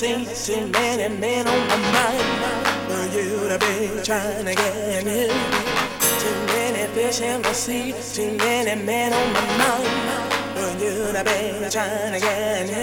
see too many men on my mind for you to be trying to get in. Too many fish in the sea, too many men on my mind for you to be trying to get in.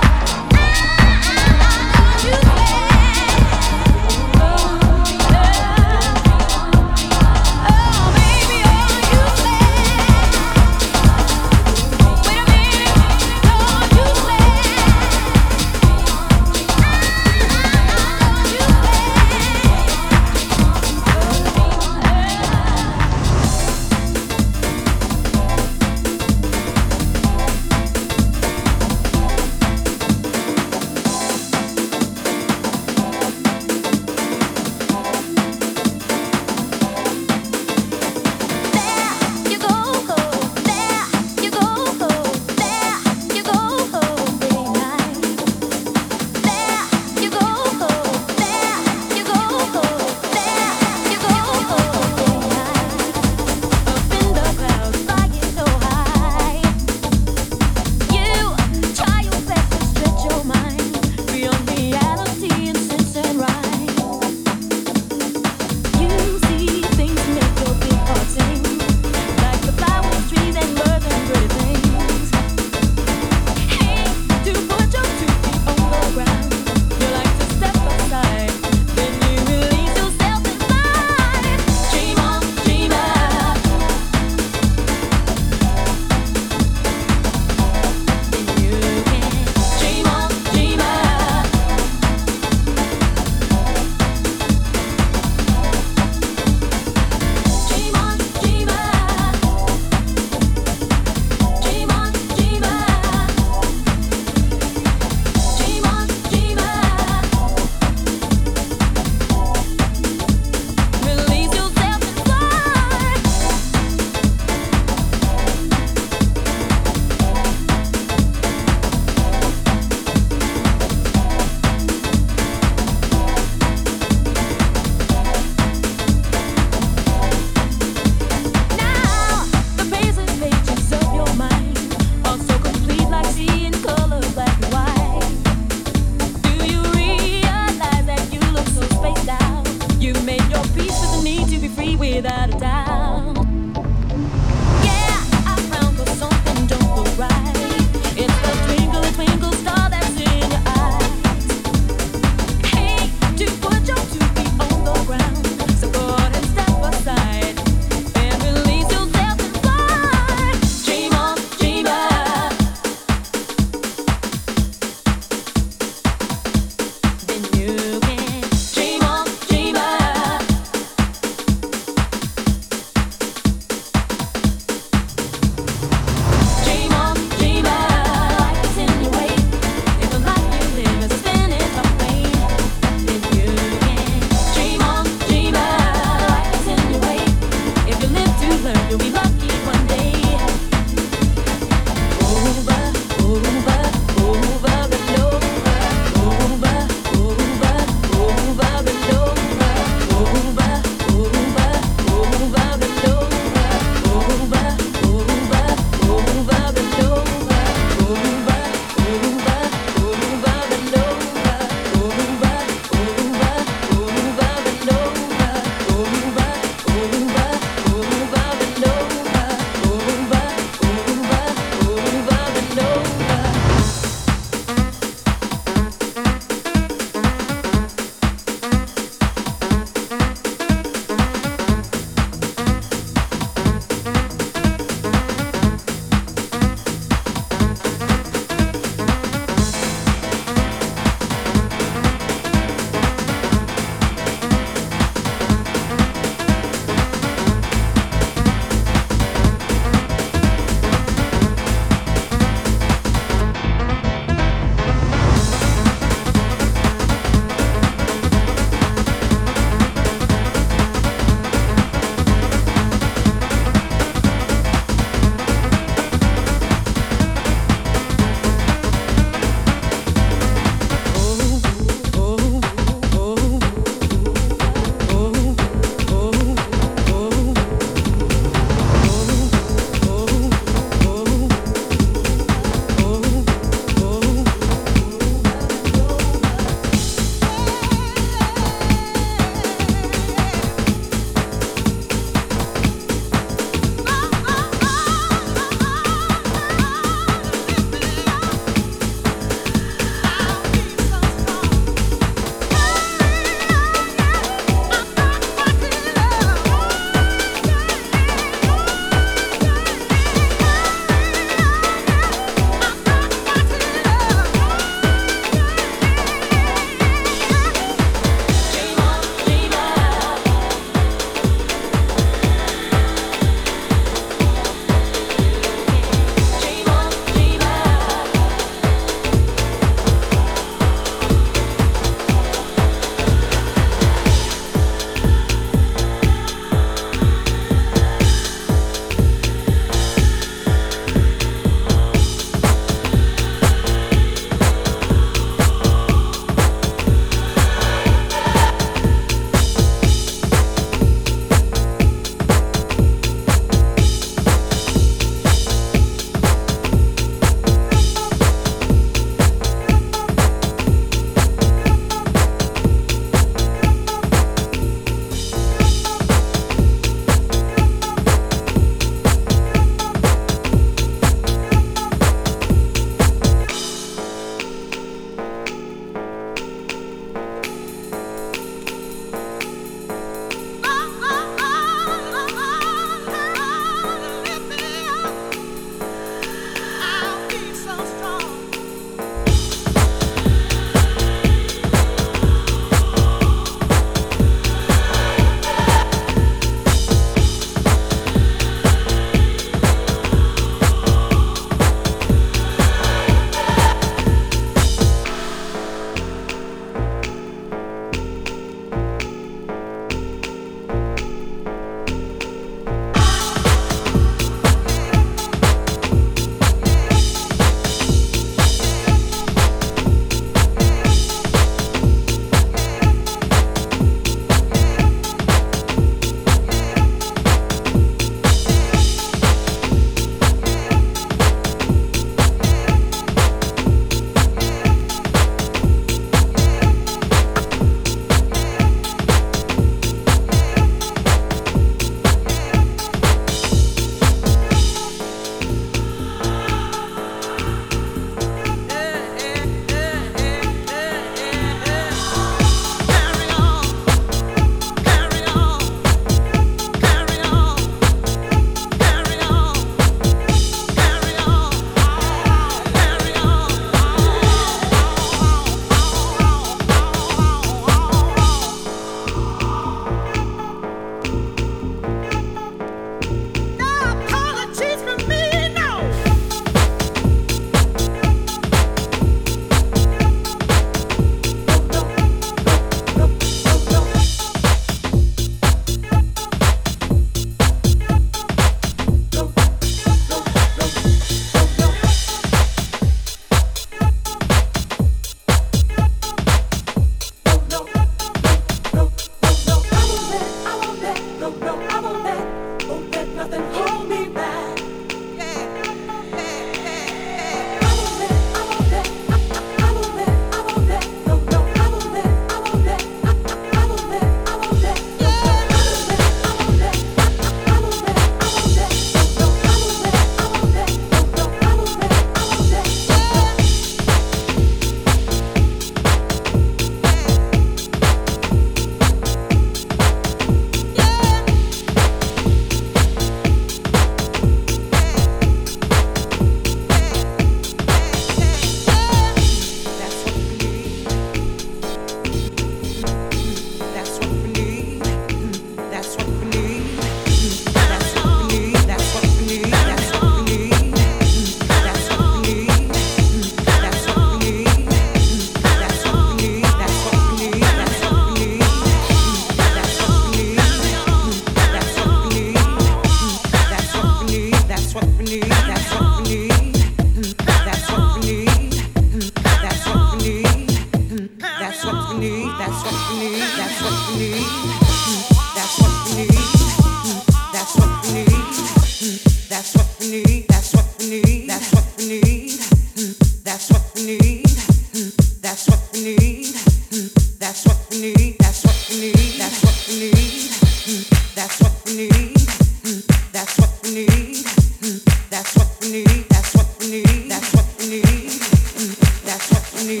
need.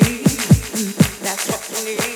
That's what you need.